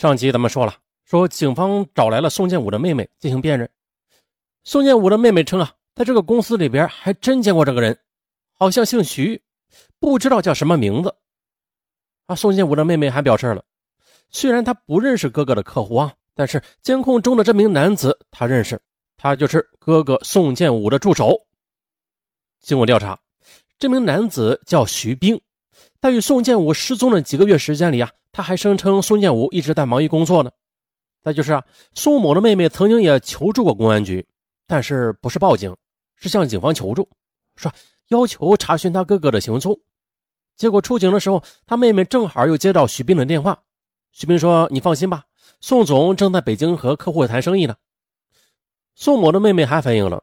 上集咱们说了，说警方找来了宋建武的妹妹进行辨认。宋建武的妹妹称啊，在这个公司里边还真见过这个人，好像姓徐，不知道叫什么名字。啊，宋建武的妹妹还表示了，虽然他不认识哥哥的客户啊，但是监控中的这名男子他认识，他就是哥哥宋建武的助手。经过调查，这名男子叫徐兵，在与宋建武失踪的几个月时间里啊。他还声称宋建武一直在忙于工作呢。再就是啊，宋某的妹妹曾经也求助过公安局，但是不是报警，是向警方求助，说要求查询他哥哥的行踪。结果出警的时候，他妹妹正好又接到徐斌的电话。徐斌说：“你放心吧，宋总正在北京和客户谈生意呢。”宋某的妹妹还反映了，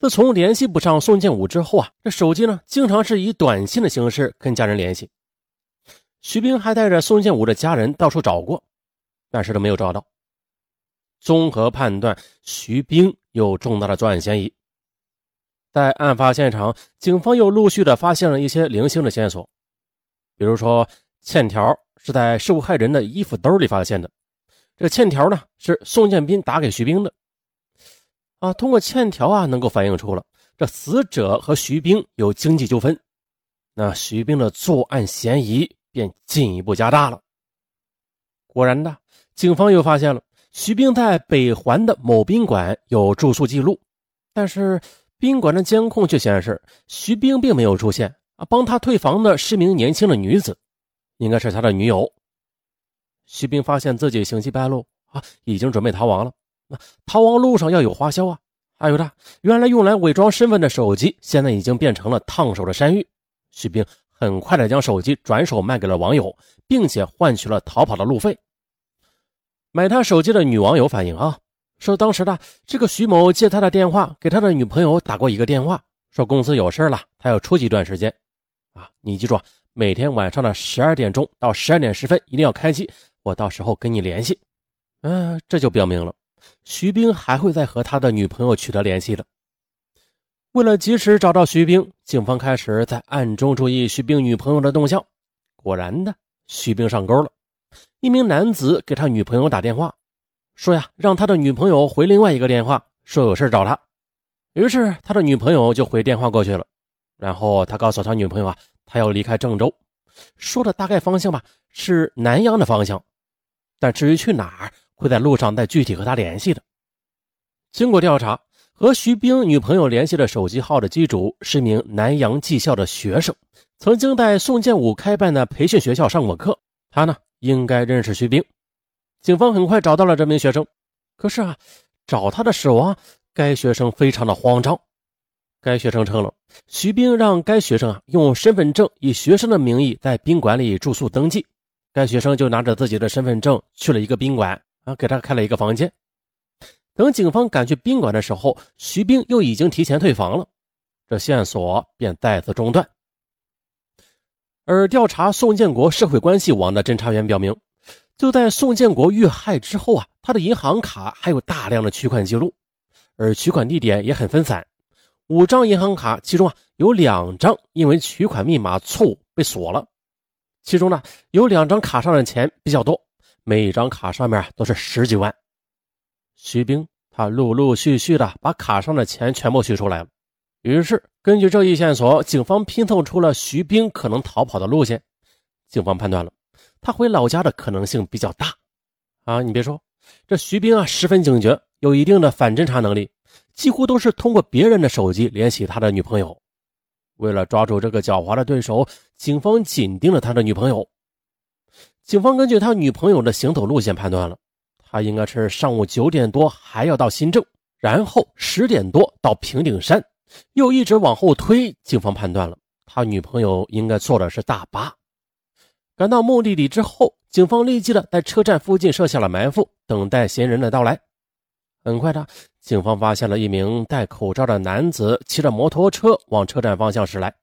自从联系不上宋建武之后啊，这手机呢经常是以短信的形式跟家人联系。徐兵还带着宋建武的家人到处找过，但是都没有找到。综合判断，徐兵有重大的作案嫌疑。在案发现场，警方又陆续的发现了一些零星的线索，比如说欠条是在受害人的衣服兜里发现的，这欠条呢是宋建斌打给徐兵的。啊，通过欠条啊，能够反映出了这死者和徐兵有经济纠纷，那徐兵的作案嫌疑。便进一步加大了。果然的，警方又发现了徐兵在北环的某宾馆有住宿记录，但是宾馆的监控却显示徐兵并没有出现啊。帮他退房的是名年轻的女子，应该是他的女友。徐兵发现自己行迹败露啊，已经准备逃亡了。那逃亡路上要有花销啊，还有他原来用来伪装身份的手机，现在已经变成了烫手的山芋。徐兵。很快的将手机转手卖给了网友，并且换取了逃跑的路费。买他手机的女网友反映啊，说当时的这个徐某借他的电话，给他的女朋友打过一个电话，说公司有事了，他要出去一段时间。啊，你记住，每天晚上的十二点钟到十二点十分一定要开机，我到时候跟你联系。嗯，这就表明了徐兵还会再和他的女朋友取得联系的。为了及时找到徐兵，警方开始在暗中注意徐兵女朋友的动向。果然的，徐兵上钩了。一名男子给他女朋友打电话，说呀，让他的女朋友回另外一个电话，说有事找他。于是他的女朋友就回电话过去了。然后他告诉他女朋友啊，他要离开郑州，说的大概方向吧，是南阳的方向。但至于去哪儿，会在路上再具体和他联系的。经过调查。和徐兵女朋友联系的手机号的机主是名南阳技校的学生，曾经在宋建武开办的培训学校上过课。他呢，应该认识徐兵。警方很快找到了这名学生，可是啊，找他的时候啊，该学生非常的慌张。该学生称了，徐兵让该学生啊用身份证以学生的名义在宾馆里住宿登记。该学生就拿着自己的身份证去了一个宾馆啊，给他开了一个房间。等警方赶去宾馆的时候，徐兵又已经提前退房了，这线索便再次中断。而调查宋建国社会关系网的侦查员表明，就在宋建国遇害之后啊，他的银行卡还有大量的取款记录，而取款地点也很分散。五张银行卡，其中啊有两张因为取款密码错误被锁了，其中呢有两张卡上的钱比较多，每一张卡上面都是十几万。徐兵他陆陆续续的把卡上的钱全部取出来了，于是根据这一线索，警方拼凑出了徐兵可能逃跑的路线。警方判断了他回老家的可能性比较大。啊，你别说，这徐兵啊十分警觉，有一定的反侦查能力，几乎都是通过别人的手机联系他的女朋友。为了抓住这个狡猾的对手，警方紧盯着他的女朋友。警方根据他女朋友的行走路线判断了。他应该是上午九点多还要到新郑，然后十点多到平顶山，又一直往后推。警方判断了，他女朋友应该坐的是大巴。赶到目的地之后，警方立即的在车站附近设下了埋伏，等待嫌疑人的到来。很快的，警方发现了一名戴口罩的男子骑着摩托车往车站方向驶来。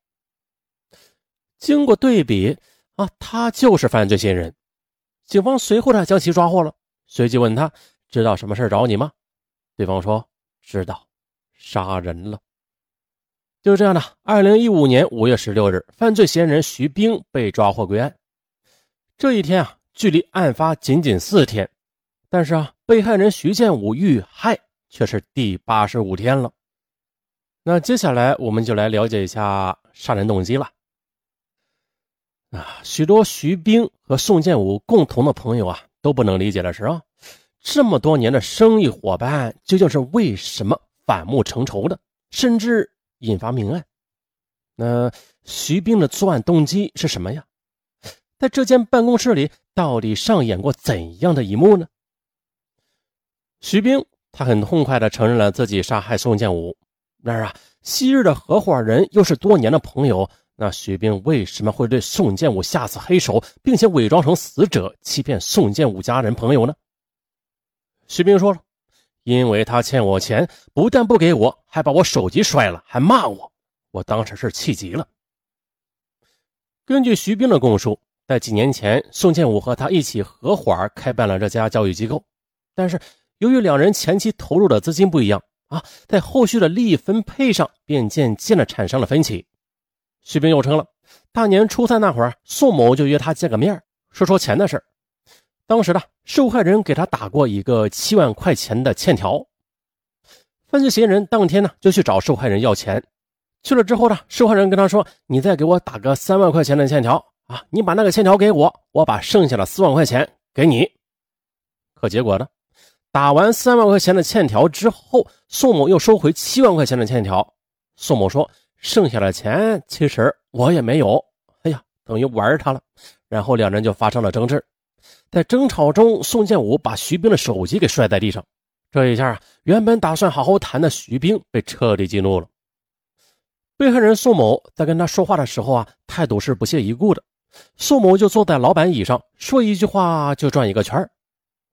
经过对比，啊，他就是犯罪嫌疑人。警方随后呢将其抓获了。随即问他：“知道什么事找你吗？”对方说：“知道，杀人了。”就这样的，二零一五年五月十六日，犯罪嫌疑人徐兵被抓获归案。这一天啊，距离案发仅仅四天，但是啊，被害人徐建武遇害却是第八十五天了。那接下来我们就来了解一下杀人动机了。啊，许多徐兵和宋建武共同的朋友啊，都不能理解的是啊，这么多年的生意伙伴，究竟是为什么反目成仇的，甚至引发命案？那徐兵的作案动机是什么呀？在这间办公室里，到底上演过怎样的一幕呢？徐兵他很痛快地承认了自己杀害宋建武，然而啊，昔日的合伙人又是多年的朋友。那徐兵为什么会对宋建武下此黑手，并且伪装成死者欺骗宋建武家人朋友呢？徐兵说了，因为他欠我钱，不但不给我，还把我手机摔了，还骂我。我当时是气急了。根据徐兵的供述，在几年前，宋建武和他一起合伙开办了这家教育机构，但是由于两人前期投入的资金不一样啊，在后续的利益分配上便渐渐的产生了分歧。徐兵又称了，大年初三那会儿，宋某就约他见个面，说说钱的事当时呢，受害人给他打过一个七万块钱的欠条。犯罪嫌疑人当天呢，就去找受害人要钱。去了之后呢，受害人跟他说：“你再给我打个三万块钱的欠条啊！你把那个欠条给我，我把剩下的四万块钱给你。”可结果呢，打完三万块钱的欠条之后，宋某又收回七万块钱的欠条。宋某说。剩下的钱其实我也没有，哎呀，等于玩他了。然后两人就发生了争执，在争吵中，宋建武把徐兵的手机给摔在地上。这一下啊，原本打算好好谈的徐兵被彻底激怒了。被害人宋某在跟他说话的时候啊，态度是不屑一顾的。宋某就坐在老板椅上，说一句话就转一个圈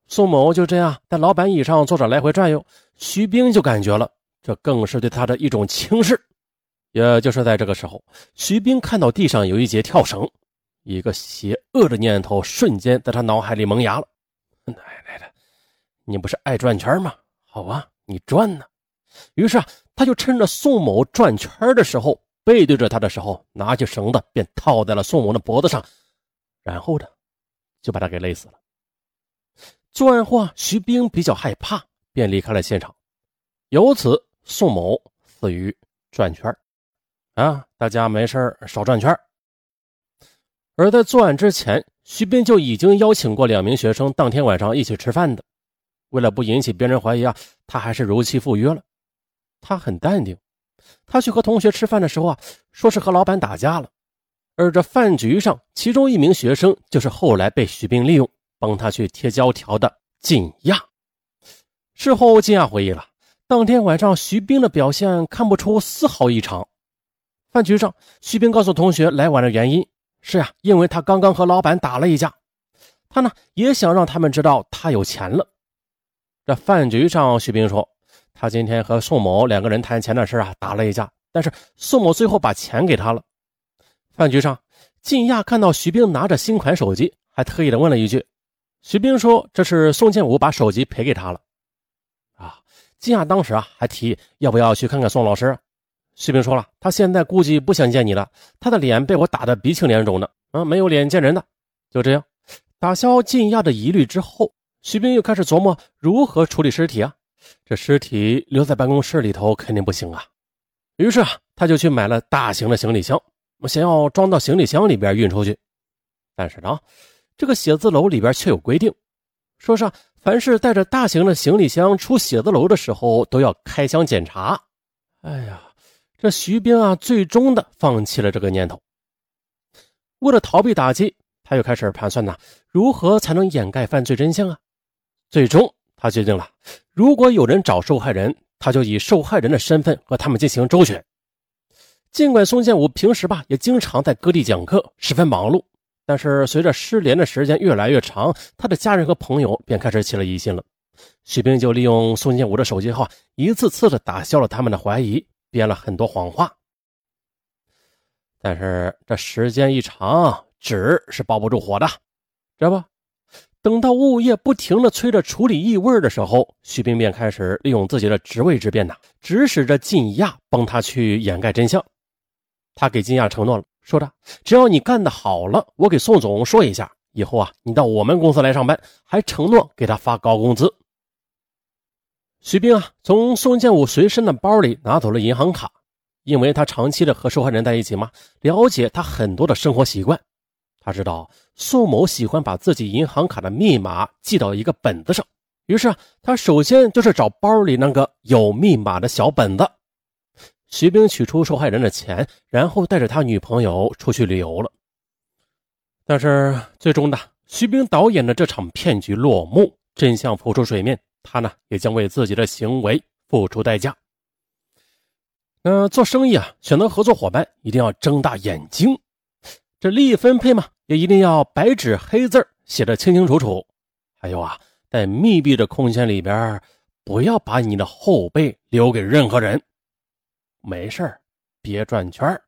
宋某就这样在老板椅上坐着来回转悠，徐兵就感觉了，这更是对他的一种轻视。也就是在这个时候，徐兵看到地上有一节跳绳，一个邪恶的念头瞬间在他脑海里萌芽了。奶奶的，你不是爱转圈吗？好啊，你转呢。于是啊，他就趁着宋某转圈的时候，背对着他的时候，拿起绳子便套在了宋某的脖子上，然后呢，就把他给勒死了。作案后，徐兵比较害怕，便离开了现场。由此，宋某死于转圈。啊，大家没事少转圈而在作案之前，徐斌就已经邀请过两名学生当天晚上一起吃饭的。为了不引起别人怀疑啊，他还是如期赴约了。他很淡定，他去和同学吃饭的时候啊，说是和老板打架了。而这饭局上，其中一名学生就是后来被徐斌利用帮他去贴胶条的靳亚。事后，靳亚回忆了，当天晚上徐斌的表现看不出丝毫异常。饭局上，徐兵告诉同学来晚的原因是呀，因为他刚刚和老板打了一架，他呢也想让他们知道他有钱了。这饭局上，徐兵说他今天和宋某两个人谈钱的事啊，打了一架，但是宋某最后把钱给他了。饭局上，靳亚看到徐兵拿着新款手机，还特意的问了一句：“徐兵说这是宋建武把手机赔给他了。”啊，靳亚当时啊还提议要不要去看看宋老师。徐兵说了，他现在估计不想见你了。他的脸被我打得鼻青脸肿的，啊，没有脸见人的。就这样，打消靳亚的疑虑之后，徐兵又开始琢磨如何处理尸体啊。这尸体留在办公室里头肯定不行啊。于是啊，他就去买了大型的行李箱，想要装到行李箱里边运出去。但是呢，这个写字楼里边却有规定，说是凡是带着大型的行李箱出写字楼的时候，都要开箱检查。哎呀！这徐兵啊，最终的放弃了这个念头。为了逃避打击，他又开始盘算呢，如何才能掩盖犯罪真相啊？最终，他决定了，如果有人找受害人，他就以受害人的身份和他们进行周旋。尽管宋建武平时吧也经常在各地讲课，十分忙碌，但是随着失联的时间越来越长，他的家人和朋友便开始起了疑心了。徐兵就利用宋建武的手机号，一次次的打消了他们的怀疑。编了很多谎话，但是这时间一长，纸是包不住火的，知道不？等到物业不停的催着处理异味的时候，徐冰便开始利用自己的职位之便呐，指使着金亚帮他去掩盖真相。他给金亚承诺了，说着只要你干的好了，我给宋总说一下，以后啊，你到我们公司来上班，还承诺给他发高工资。徐兵啊，从宋建武随身的包里拿走了银行卡，因为他长期的和受害人在一起嘛，了解他很多的生活习惯。他知道宋某喜欢把自己银行卡的密码记到一个本子上，于是啊，他首先就是找包里那个有密码的小本子。徐兵取出受害人的钱，然后带着他女朋友出去旅游了。但是最终呢，徐兵导演的这场骗局落幕，真相浮出水面，他呢也将为自己的行为付出代价。那做生意啊，选择合作伙伴一定要睁大眼睛。这利益分配嘛，也一定要白纸黑字写的清清楚楚。还有啊，在密闭的空间里边，不要把你的后背留给任何人。没事别转圈